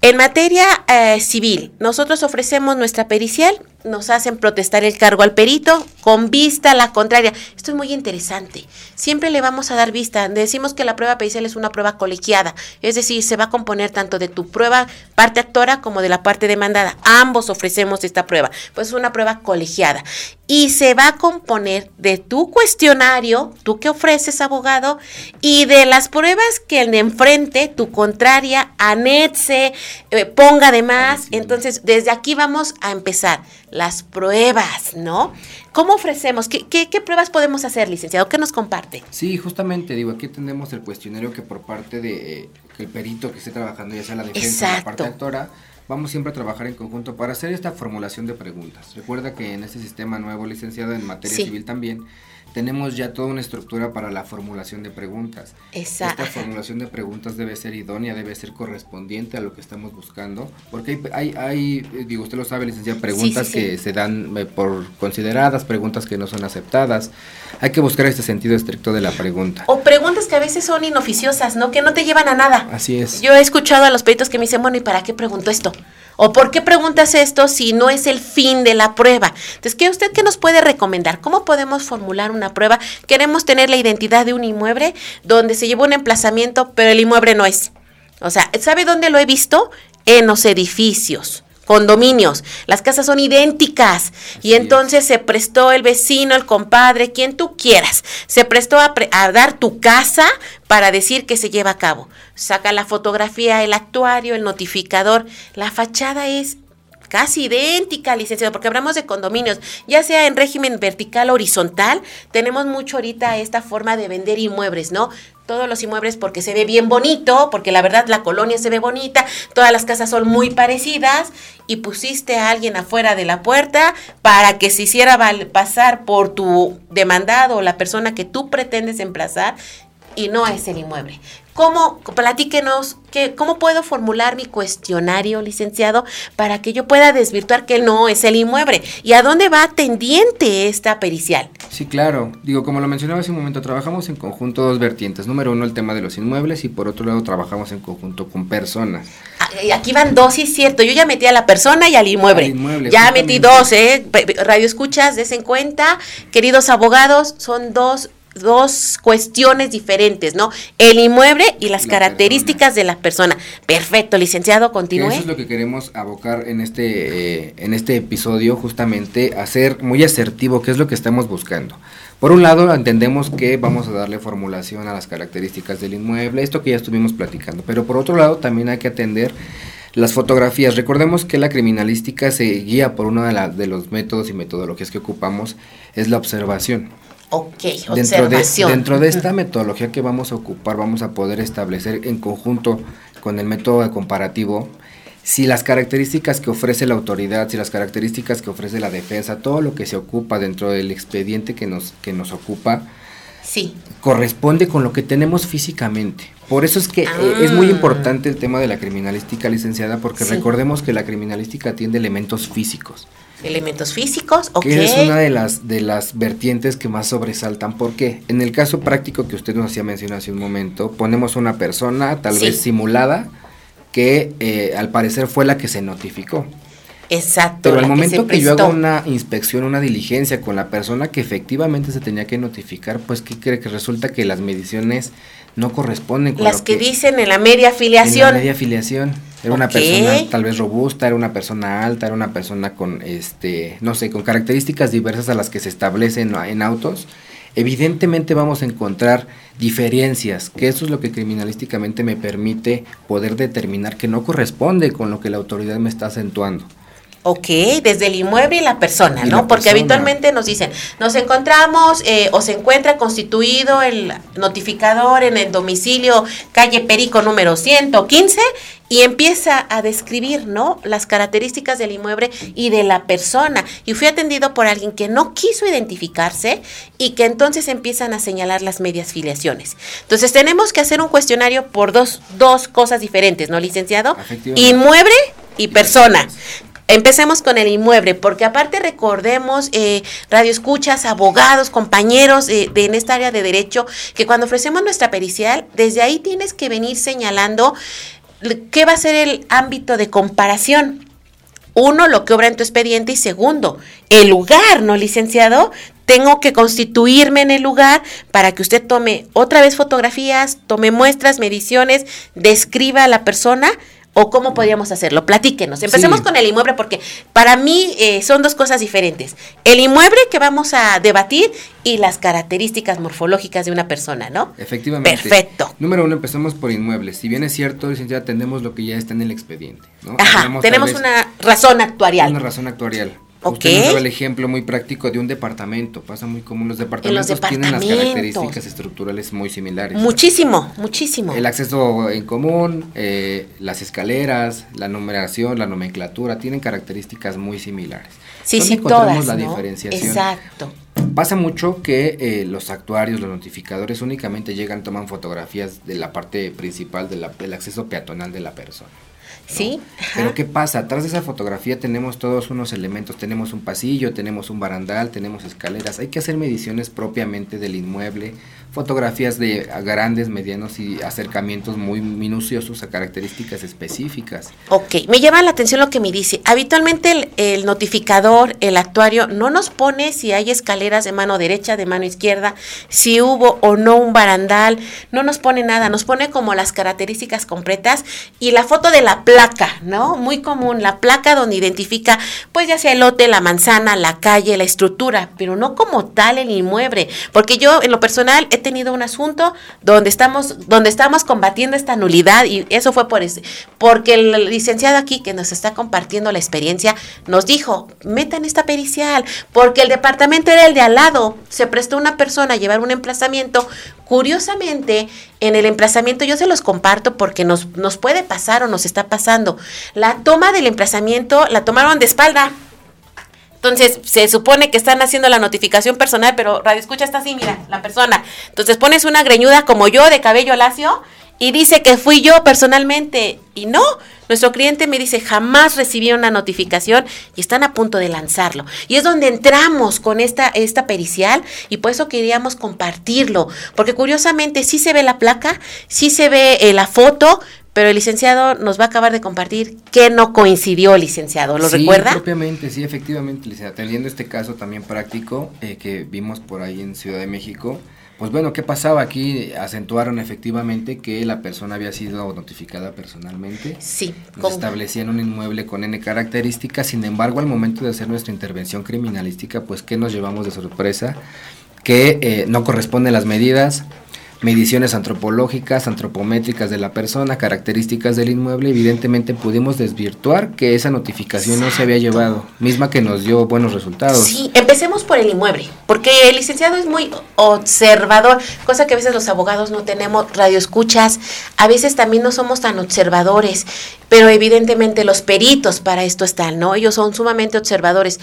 En materia eh, civil, nosotros ofrecemos nuestra pericial, nos hacen protestar el cargo al perito con vista a la contraria. Esto es muy interesante. Siempre le vamos a dar vista. Decimos que la prueba pericial es una prueba colegiada, es decir, se va a componer tanto de tu prueba parte actora como de la parte demandada. Ambos ofrecemos esta prueba, pues es una prueba colegiada. Y se va a componer de tu cuestionario, tú que ofreces abogado, y de las pruebas que el de enfrente, tu contraria, anexe, eh, ponga de más. Entonces, desde aquí vamos a empezar las pruebas, ¿no? ¿Cómo ofrecemos? ¿Qué, qué, pruebas podemos hacer, licenciado? ¿Qué nos comparte? Sí, justamente, digo, aquí tenemos el cuestionario que por parte de eh, el perito que esté trabajando, ya sea la defensa o la parte actora, vamos siempre a trabajar en conjunto para hacer esta formulación de preguntas. Recuerda que en este sistema nuevo, licenciado, en materia civil también, tenemos ya toda una estructura para la formulación de preguntas. Exacto. Esta formulación de preguntas debe ser idónea, debe ser correspondiente a lo que estamos buscando, porque hay, hay, digo, usted lo sabe, licenciada, preguntas que se dan eh, por consideradas, preguntas que no son aceptadas. Hay que buscar este sentido estricto de la pregunta. O preguntas que a veces son inoficiosas, ¿no? Que no te llevan a nada. Así es. Yo he escuchado a los peritos que me dicen, bueno, ¿y para qué pregunto esto? ¿O por qué preguntas esto si no es el fin de la prueba? Entonces, ¿qué usted qué nos puede recomendar? ¿Cómo podemos formular una prueba? Queremos tener la identidad de un inmueble donde se llevó un emplazamiento, pero el inmueble no es. O sea, ¿sabe dónde lo he visto? En los edificios condominios. Las casas son idénticas y entonces se prestó el vecino, el compadre, quien tú quieras. Se prestó a, a, dar tu casa para decir que se lleva a cabo. Saca la fotografía, el actuario, el notificador. La fachada es casi idéntica, licenciado, porque hablamos de condominios, ya sea en régimen vertical o horizontal, tenemos mucho ahorita esta forma de vender inmuebles, ¿no? Todos los inmuebles porque se ve bien bonito, porque la verdad la colonia se ve bonita, todas las casas son muy parecidas y pusiste a alguien afuera de la puerta para que se hiciera pasar por tu demandado o la persona que tú pretendes emplazar y no es el inmueble. ¿Cómo, platíquenos, que, cómo puedo formular mi cuestionario, licenciado, para que yo pueda desvirtuar que no es el inmueble? ¿Y a dónde va tendiente esta pericial? Sí, claro. Digo, como lo mencionaba hace un momento, trabajamos en conjunto dos vertientes. Número uno, el tema de los inmuebles y por otro lado, trabajamos en conjunto con personas. Aquí van dos, sí es cierto. Yo ya metí a la persona y al inmueble. Al inmueble ya metí dos, ¿eh? Radio escuchas, des en cuenta. Queridos abogados, son dos dos cuestiones diferentes, ¿no? El inmueble y las características de la persona. Perfecto, licenciado, continúe. Eso es lo que queremos abocar en este, eh, en este episodio, justamente, hacer muy asertivo qué es lo que estamos buscando. Por un lado, entendemos que vamos a darle formulación a las características del inmueble, esto que ya estuvimos platicando, pero por otro lado, también hay que atender las fotografías. Recordemos que la criminalística se guía por uno de, de los métodos y metodologías que ocupamos, es la observación. Ok, dentro de, dentro de esta metodología que vamos a ocupar, vamos a poder establecer en conjunto con el método de comparativo si las características que ofrece la autoridad, si las características que ofrece la defensa, todo lo que se ocupa dentro del expediente que nos, que nos ocupa, sí. corresponde con lo que tenemos físicamente. Por eso es que eh, es muy ah. importante el tema de la criminalística licenciada, porque recordemos que la criminalística atiende elementos físicos elementos físicos, ok. Que es una de las, de las vertientes que más sobresaltan. porque En el caso práctico que usted nos hacía mencionar hace un momento, ponemos una persona, tal vez simulada, que eh, al parecer fue la que se notificó. Exacto. Pero al momento que, yo hago una inspección, una diligencia con la persona que efectivamente se tenía que notificar, pues ¿qué cree que resulta que las mediciones no corresponden con las que, dicen en la media afiliación? En la media afiliación. Era una persona tal vez robusta, era una persona alta, era una persona con, este, no sé, con características diversas a las que se establecen en autos. Evidentemente vamos a encontrar diferencias, que eso es lo que criminalísticamente me permite poder determinar que no corresponde con lo que la autoridad me está acentuando. Ok, desde el inmueble y la persona, ¿no? Porque habitualmente nos dicen, nos encontramos eh, o se encuentra constituido el notificador en el domicilio calle Perico número 115 y empieza a describir, ¿no? Las características del inmueble y de la persona. Y fui atendido por alguien que no quiso identificarse y que entonces empiezan a señalar las medias filiaciones. Entonces tenemos que hacer un cuestionario por dos, dos cosas diferentes, ¿no, licenciado? Inmueble y persona. Empecemos con el inmueble, porque aparte recordemos, eh, radioescuchas, abogados, compañeros eh, de, en esta área de derecho, que cuando ofrecemos nuestra pericial, desde ahí tienes que venir señalando qué va a ser el ámbito de comparación. Uno, lo que obra en tu expediente y segundo, el lugar, ¿no, licenciado? Tengo que constituirme en el lugar para que usted tome otra vez fotografías, tome muestras, mediciones, describa a la persona ¿O cómo podríamos hacerlo? Platíquenos. Empecemos con el inmueble porque para mí eh, son dos cosas diferentes. El inmueble que vamos a debatir y las características morfológicas de una persona, ¿no? Efectivamente. Perfecto. Número uno, empecemos por inmuebles. Si bien es cierto, licenciada, tenemos lo que ya está en el expediente, ¿no? Ajá, tenemos una razón actuarial. Una razón actuarial. Usted nos daba el ejemplo muy práctico de un departamento. Pasa muy común. Los departamentos, los tienen las características estructurales muy similares. Muchísimo, muchísimo. El acceso en común, eh, las escaleras, la numeración, la nomenclatura, tienen características muy similares. Sí, sí, todas, la diferenciación? Exacto. Pasa mucho que eh, los actuarios, los notificadores únicamente llegan, toman fotografías de la parte principal del acceso peatonal de la persona Sí. Pero ¿qué pasa? Atrás de esa fotografía tenemos todos unos elementos. Tenemos un pasillo, tenemos un barandal, tenemos escaleras. Hay que hacer mediciones propiamente del inmueble, fotografías de grandes, medianos y acercamientos muy minuciosos a características específicas. Ok, me llama la atención lo que me dice. Habitualmente el, notificador, el actuario, no nos pone si hay escaleras de mano derecha, de mano izquierda, si hubo o no un barandal, no nos pone nada, nos pone como las características completas y la foto de la placa, ¿no? Muy común, la placa donde identifica, pues ya sea el lote, la manzana, la calle, la estructura, pero no como tal el inmueble, porque yo en lo personal tenido un asunto donde estamos, donde estamos combatiendo esta nulidad y eso fue por ese, porque el licenciado aquí que nos está compartiendo la experiencia nos dijo, metan esta pericial, porque el departamento era el de al lado, se prestó una persona a llevar un emplazamiento, curiosamente, en el emplazamiento yo se los comparto porque nos, nos puede pasar o nos está pasando, la toma del emplazamiento la tomaron de espalda, entonces, se supone que están haciendo la notificación personal, pero Radio Escucha está así, mira, la persona. Entonces pones una greñuda como yo de cabello lacio y dice que fui yo personalmente. Y no, nuestro cliente me dice, jamás recibí una notificación y están a punto de lanzarlo. Y es donde entramos con esta, esta pericial y por eso queríamos compartirlo. Porque curiosamente sí se ve la placa, sí se ve eh, la foto, pero el licenciado nos va a acabar de compartir que no coincidió, licenciado. ¿Lo sí, recuerda? propiamente, sí, efectivamente, licenciado. Teniendo este caso también práctico eh, que vimos por ahí en Ciudad de México, pues bueno, ¿qué pasaba aquí? Acentuaron efectivamente que la persona había sido notificada personalmente. Sí. Nos establecían un inmueble con N características, sin embargo, al momento de hacer nuestra intervención criminalística, pues ¿qué nos llevamos de sorpresa? Que eh, no corresponden las medidas, mediciones antropológicas, antropométricas de la persona, características del inmueble, evidentemente pudimos desvirtuar que esa notificación no se había llevado, misma que nos dio buenos resultados. Sí, empecemos por el inmueble, porque el licenciado es muy observador, cosa que a veces los abogados no tenemos, radioescuchas, a veces también no somos tan observadores, pero evidentemente los peritos para esto están, ¿no? Ellos son sumamente observadores.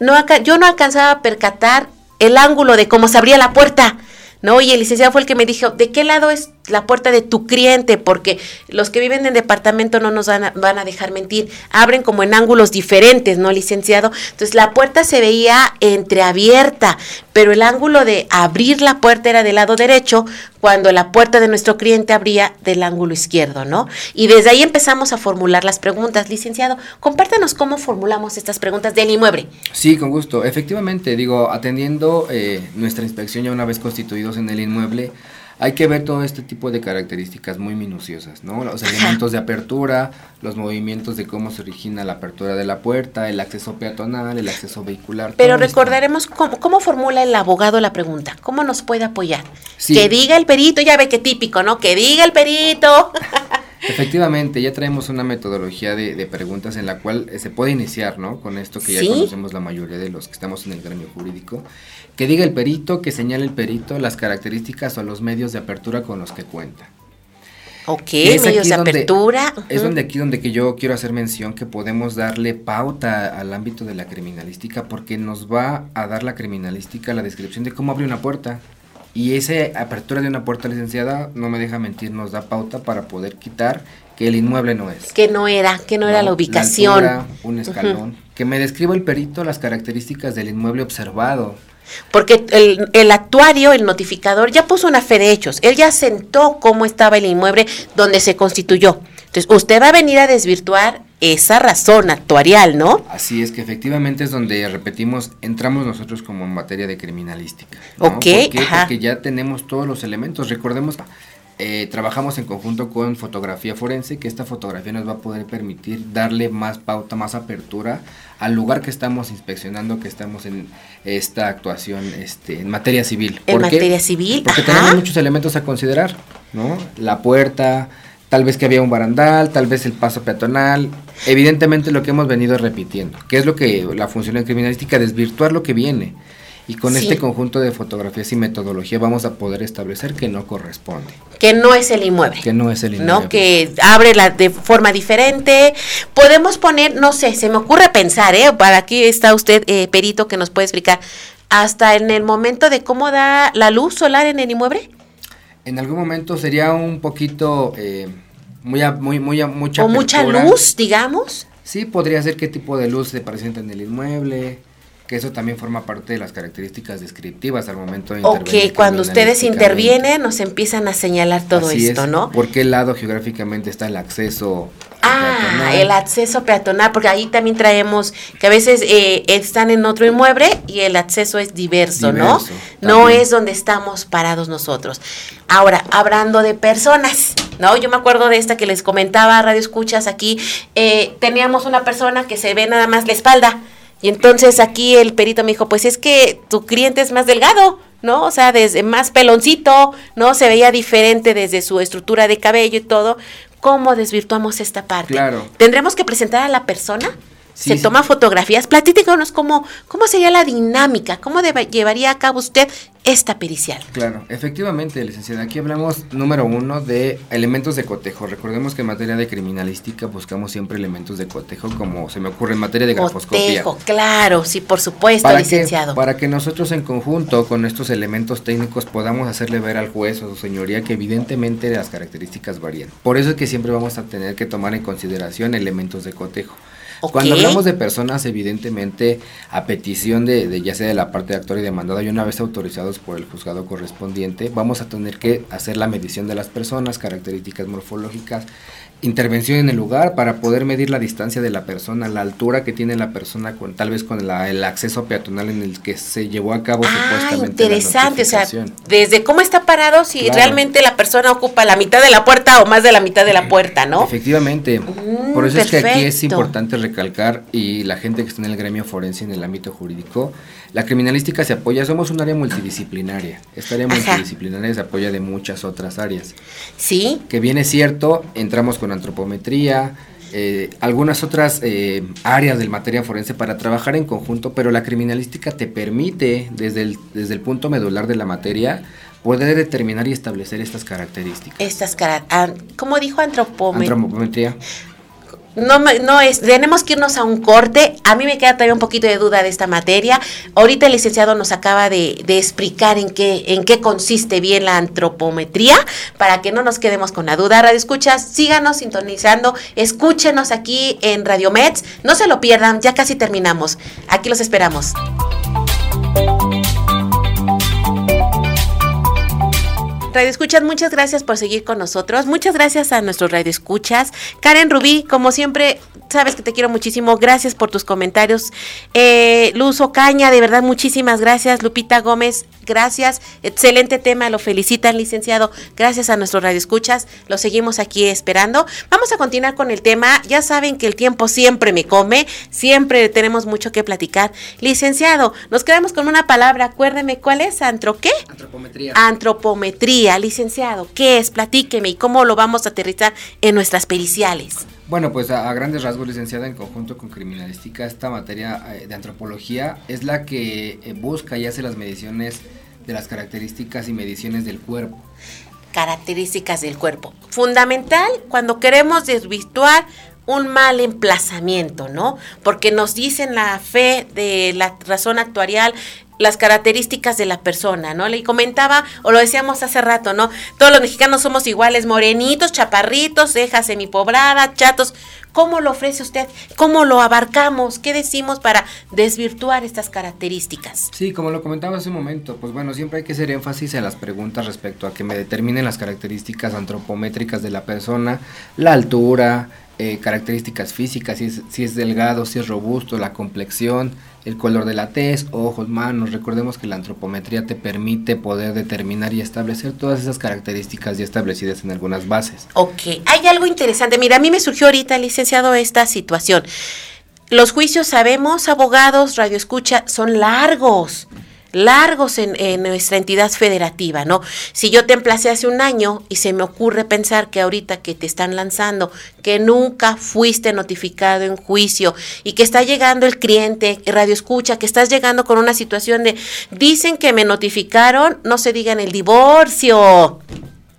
No, yo no alcanzaba a percatar el ángulo de cómo se abría la puerta. ¿No? Y el licenciado fue el que me dijo, ¿de qué lado es la puerta de tu cliente? Porque los que viven en departamento no nos van a, van a dejar mentir, abren como en ángulos diferentes, ¿no, licenciado? Entonces la puerta se veía entreabierta, pero el ángulo de abrir la puerta era del lado derecho, cuando la puerta de nuestro cliente abría del ángulo izquierdo, ¿no? Y desde ahí empezamos a formular las preguntas. Licenciado, compártanos cómo formulamos estas preguntas del inmueble. Sí, con gusto. Efectivamente, digo, atendiendo eh, nuestra inspección ya una vez constituidos en el inmueble, hay que ver todo este tipo de características muy minuciosas, ¿no? Los elementos de apertura, los movimientos de cómo se origina la apertura de la puerta, el acceso peatonal, el acceso vehicular. Pero recordaremos cómo, cómo, formula el abogado la pregunta, cómo nos puede apoyar. Que diga el perito, ya ve qué típico, ¿no? Que diga el perito. Efectivamente, ya traemos una metodología de, preguntas en la cual eh, se puede iniciar, ¿no? Con esto que ya conocemos la mayoría de los que estamos en el gremio jurídico. Que diga el perito, que señale el perito las características o los medios de apertura con los que cuenta. Ok, medios de apertura. Es donde aquí donde que yo quiero hacer mención que podemos darle pauta al ámbito de la criminalística porque nos va a dar la criminalística la descripción de cómo abre una puerta. Y esa apertura de una puerta licenciada, no me deja mentir, nos da pauta para poder quitar que el inmueble no es. Que no era, que no, era la ubicación. un escalón. Que me describa el perito las características del inmueble observado. Porque el, el, actuario, el notificador, ya puso una fe de hechos. Él ya sentó cómo estaba el inmueble donde se constituyó. Entonces, usted va a venir a desvirtuar esa razón actuarial, ¿no? Así es que efectivamente es donde repetimos, entramos nosotros como en materia de criminalística. ¿no? Ok, Porque ya tenemos todos los elementos. Recordemos, eh, trabajamos en conjunto con fotografía forense, que esta fotografía nos va a poder permitir darle más pauta, más apertura al lugar que estamos inspeccionando, que estamos en esta actuación este, en materia civil. En materia civil, Porque tenemos muchos elementos a considerar, ¿no? La puerta, tal vez que había un barandal, tal vez el paso peatonal, evidentemente lo que hemos venido repitiendo, que es lo que la función en criminalística, desvirtuar lo que viene. Y con este conjunto de fotografías y metodología vamos a poder establecer que no corresponde. Que no es el inmueble. Que no es el inmueble. ¿No? Que abre la, de forma diferente. Podemos poner, no sé, se me ocurre pensar, ¿eh? Para aquí está usted, eh, perito, que nos puede explicar. Hasta en el momento de cómo da la luz solar en el inmueble. En algún momento sería un poquito... Eh, muy, muy, muy, mucha O mucha luz, digamos. Sí, podría ser qué tipo de luz se presenta en el inmueble, que eso también forma parte de las características descriptivas al momento de intervenir. Ok, cuando ustedes intervienen nos empiezan a señalar todo esto, ¿no? ¿Por qué lado geográficamente está el acceso Ah, el acceso peatonal, porque ahí también traemos que a veces eh, están en otro inmueble y el acceso es diverso, ¿no? No es donde estamos parados nosotros. Ahora, hablando de personas, ¿no? Yo me acuerdo de esta que les comentaba, Radio Escuchas, aquí eh, teníamos una persona que se ve nada más la espalda. Y entonces aquí el perito me dijo, pues es que tu cliente es más delgado, ¿no? O sea, desde más peloncito, ¿no? Se veía diferente desde su estructura de cabello y todo. ¿Cómo desvirtuamos esta parte? Claro. ¿Tendremos que presentar a la persona? se toma fotografías. Platícanos cómo, cómo sería la dinámica, cómo llevaría a cabo usted esta pericial. Claro, efectivamente, licenciada. Aquí hablamos, número uno, de elementos de cotejo. Recordemos que en materia de criminalística buscamos siempre elementos de cotejo, como se me ocurre en materia de grafoscopía. Cotejo, claro, sí, por supuesto, licenciado. para que nosotros en conjunto con estos elementos técnicos podamos hacerle ver al juez o su señoría que evidentemente las características varían. Por eso es que siempre vamos a tener que tomar en consideración elementos de cotejo. Cuando hablamos de personas, evidentemente, a petición de, de, ya sea de la parte de actor y demandado y una vez autorizados por el juzgado correspondiente, vamos a tener que hacer la medición de las personas, características morfológicas, intervención en el lugar para poder medir la distancia de la persona, la altura que tiene la persona, con, tal vez con el acceso peatonal en el que se llevó a cabo ah, supuestamente. Interesante, o sea, desde cómo está parado, si realmente la persona ocupa la mitad de la puerta o más de la mitad de la puerta, ¿no? Efectivamente. Mm, Por eso es que aquí es importante recalcar y la gente que está en el gremio forense en el ámbito jurídico, la criminalística se apoya, somos un área multidisciplinaria. Esta área multidisciplinaria se apoya de muchas otras áreas. Sí. Que bien es cierto, entramos con antropometría, eh, algunas otras eh, áreas del materia forense para trabajar en conjunto, pero la criminalística te permite, desde el, desde el punto medular de la materia, poder determinar y establecer estas características. Estas características, ¿cómo dijo antropometría? Antropometría no, no es, tenemos que irnos a un corte. A mí me queda todavía un poquito de duda de esta materia. Ahorita el licenciado nos acaba de, de, explicar en qué, en qué consiste bien la antropometría, para que no nos quedemos con la duda. Radio Escuchas, síganos sintonizando, escúchenos aquí en Radio Mets. No se lo pierdan, ya casi terminamos. Aquí los esperamos. Radio Escuchas, muchas gracias por seguir con nosotros. Muchas gracias a nuestros Radio Escuchas. Karen Rubí, como siempre, sabes que te quiero muchísimo. Gracias por tus comentarios. Eh, Luz Ocaña, de verdad, muchísimas gracias. Lupita Gómez, gracias. Excelente tema, lo felicitan, licenciado. Gracias a nuestros Radio Escuchas. Lo seguimos aquí esperando. Vamos a continuar con el tema. Ya saben que el tiempo siempre me come. Siempre tenemos mucho que platicar. Licenciado, nos quedamos con una palabra. Acuérdeme, ¿cuál es? ¿Antro qué? Antropometría. Antropometría licenciado, ¿qué es? Platíqueme y cómo lo vamos a aterrizar en nuestras periciales. Bueno, pues a, grandes rasgos, licenciada, en conjunto con criminalística, esta materia eh, de antropología es la que eh, busca y hace las mediciones de las características y mediciones del cuerpo. Características del cuerpo. Fundamental cuando queremos desvirtuar un mal emplazamiento, ¿no? Porque nos dicen la fe de la razón actuarial las características de la persona, ¿no? Le comentaba, o lo decíamos hace rato, ¿no? Todos los mexicanos somos iguales, morenitos, chaparritos, cejas semipobradas, chatos. ¿Cómo lo ofrece usted? ¿Cómo lo abarcamos? ¿Qué decimos para desvirtuar estas características? Sí, como lo comentaba hace un momento, pues bueno, siempre hay que hacer énfasis en las preguntas respecto a que me determinen las características antropométricas de la persona, la altura, eh, características físicas, si es, si es delgado, si es robusto, la complexión, el color de la tez, ojos, manos. Recordemos que la antropometría te permite poder determinar y establecer todas esas características ya establecidas en algunas bases. Ok, hay algo interesante. Mira, a mí me surgió ahorita, licenciado, esta situación. Los juicios, sabemos, abogados, radio escucha, son largos largos en, nuestra entidad federativa, ¿no? Si yo te emplacé hace un año y se me ocurre pensar que ahorita que te están lanzando, que nunca fuiste notificado en juicio y que está llegando el cliente, radio escucha, que estás llegando con una situación de, dicen que me notificaron, no se digan el divorcio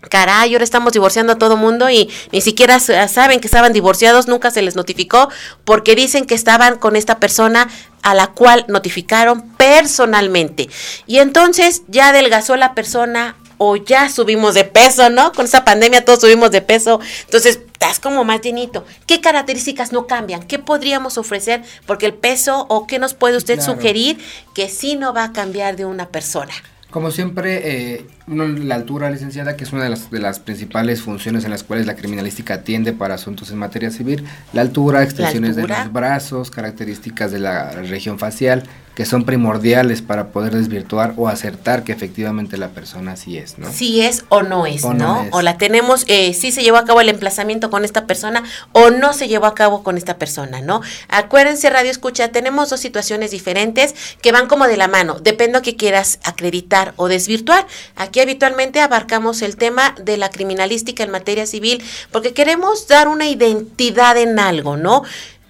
caray, ahora estamos divorciando a todo mundo y ni siquiera saben que estaban divorciados, nunca se les notificó porque dicen que estaban con esta persona a la cual notificaron personalmente. Y entonces ya adelgazó la persona o ya subimos de peso, ¿no? Con esa pandemia todos subimos de peso, entonces estás como más llenito. ¿Qué características no cambian? ¿Qué podríamos ofrecer? Porque el peso o qué nos puede usted sugerir que sí no va a cambiar de una persona. Como siempre, eh, la altura, licenciada, que es una de las, de las principales funciones en las cuales la criminalística atiende para asuntos en materia civil, la altura, extensiones de los brazos, características de la región facial, que son primordiales para poder desvirtuar o acertar que efectivamente la persona sí es, ¿no? Sí es o no es, ¿no? O la tenemos, eh, sí se llevó a cabo el emplazamiento con esta persona o no se llevó a cabo con esta persona, ¿no? Acuérdense, Radio Escucha, tenemos dos situaciones diferentes que van como de la mano, depende de que quieras acreditar o desvirtuar. Aquí habitualmente abarcamos el tema de la criminalística en materia civil porque queremos dar una identidad en algo, ¿no?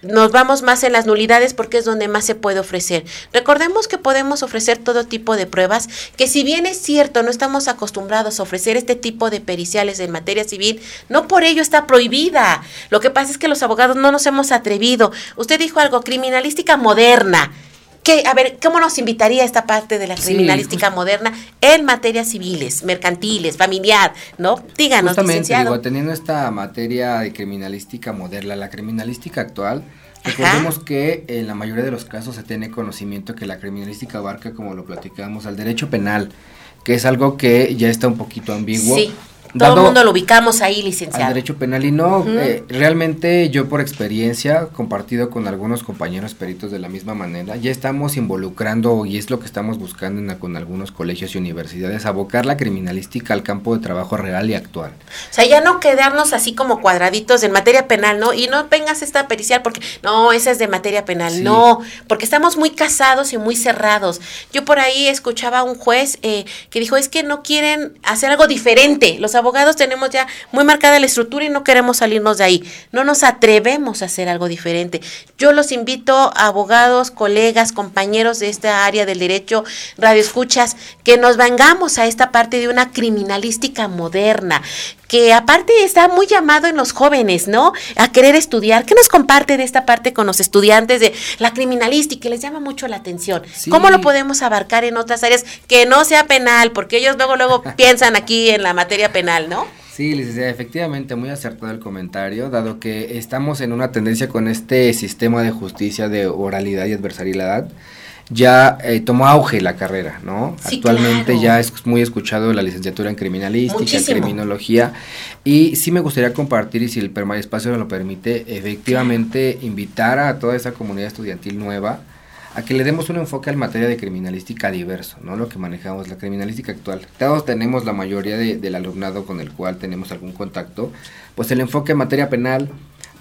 Nos vamos más en las nulidades porque es donde más se puede ofrecer. Recordemos que podemos ofrecer todo tipo de pruebas, que si bien es cierto, no estamos acostumbrados a ofrecer este tipo de periciales en materia civil, no por ello está prohibida. Lo que pasa es que los abogados no nos hemos atrevido. Usted dijo algo, criminalística moderna. ¿Qué, a ver, ¿cómo nos invitaría esta parte de la criminalística moderna en materias civiles, mercantiles, familiar, ¿no? Díganos, Justamente, licenciado. Digo, teniendo esta materia de criminalística moderna, la criminalística actual, recordemos que en la mayoría de los casos se tiene conocimiento que la criminalística abarca, como lo platicamos, al derecho penal, que es algo que ya está un poquito ambiguo. Sí todo el mundo lo ubicamos ahí, licenciado. Al derecho penal y no, eh, realmente yo por experiencia, compartido con algunos compañeros peritos de la misma manera, ya estamos involucrando y es lo que estamos buscando en, con algunos colegios y universidades, abocar la criminalística al campo de trabajo real y actual. O sea, ya no quedarnos así como cuadraditos en materia penal, ¿no? Y no vengas esta pericial porque, no, esa es de materia penal, no, porque estamos muy casados y muy cerrados. Yo por ahí escuchaba a un juez eh, que dijo, es que no quieren hacer algo diferente, los abogados tenemos ya muy marcada la estructura y no queremos salirnos de ahí. No nos atrevemos a hacer algo diferente. Yo los invito, abogados, colegas, compañeros de esta área del derecho, radioescuchas, que nos vengamos a esta parte de una criminalística moderna, que aparte está muy llamado en los jóvenes, ¿no? A querer estudiar. ¿Qué nos comparte de esta parte con los estudiantes de la criminalística? Que les llama mucho la atención. ¿Cómo lo podemos abarcar en otras áreas que no sea penal? Porque ellos luego, luego piensan aquí en la materia penal, ¿no? Sí, licenciada, efectivamente, muy acertado el comentario, dado que estamos en una tendencia con este sistema de justicia de oralidad y adversariedad ya eh, tomó auge la carrera, ¿no? Actualmente ya es muy escuchado la licenciatura en criminalística, criminología, y sí me gustaría compartir, y si el espacio nos lo permite, efectivamente invitar a toda esa comunidad estudiantil nueva a que le demos un enfoque al materia de criminalística diverso, ¿no? Lo que manejamos, la criminalística actual. Todos tenemos la mayoría del alumnado con el cual tenemos algún contacto, pues el enfoque en materia penal,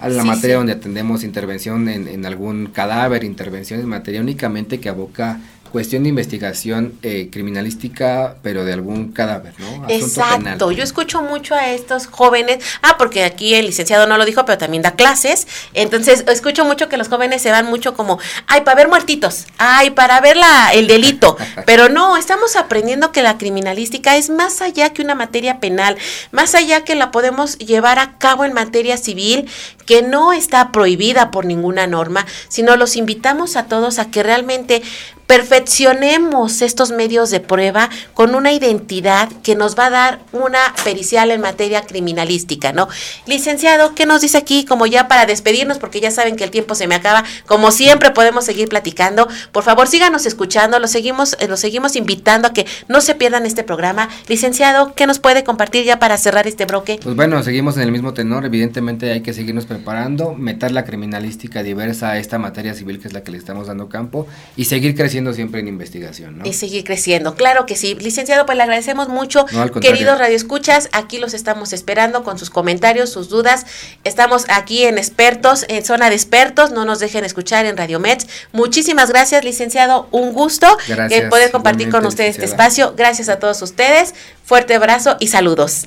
a la materia donde atendemos intervención en, en, algún cadáver, intervención en materia únicamente que aboca cuestión de investigación eh, criminalística, pero de algún cadáver, ¿no? Exacto, yo escucho mucho a estos jóvenes, ah, porque aquí el licenciado no lo dijo, pero también da clases, entonces escucho mucho que los jóvenes se van mucho como, ay, para ver muertitos, ay, para ver la, el delito, pero no, estamos aprendiendo que la criminalística es más allá que una materia penal, más allá que la podemos llevar a cabo en materia civil, que no está prohibida por ninguna norma, sino los invitamos a todos a que realmente perfeccionemos estos medios de prueba con una identidad que nos va a dar una pericial en materia criminalística, ¿no? Licenciado, ¿qué nos dice aquí? Como ya para despedirnos, porque ya saben que el tiempo se me acaba, como siempre podemos seguir platicando. Por favor, síganos escuchando, los seguimos, eh, los seguimos invitando a que no se pierdan este programa. Licenciado, ¿qué nos puede compartir ya para cerrar este bloque? Pues bueno, seguimos en el mismo tenor, evidentemente hay que seguirnos preparando, meter la criminalística diversa a esta materia civil que es la que le estamos dando campo y seguir creciendo siempre en investigación, ¿no? Y seguir creciendo, claro que sí. Licenciado, pues le agradecemos mucho. Queridos radioescuchas, aquí los estamos esperando con sus comentarios, sus dudas. Estamos aquí en expertos, en zona de expertos, no nos dejen escuchar en Radio Mets. Muchísimas gracias, licenciado. Un gusto gracias, poder compartir con ustedes este espacio. Gracias a todos ustedes. Fuerte abrazo y saludos.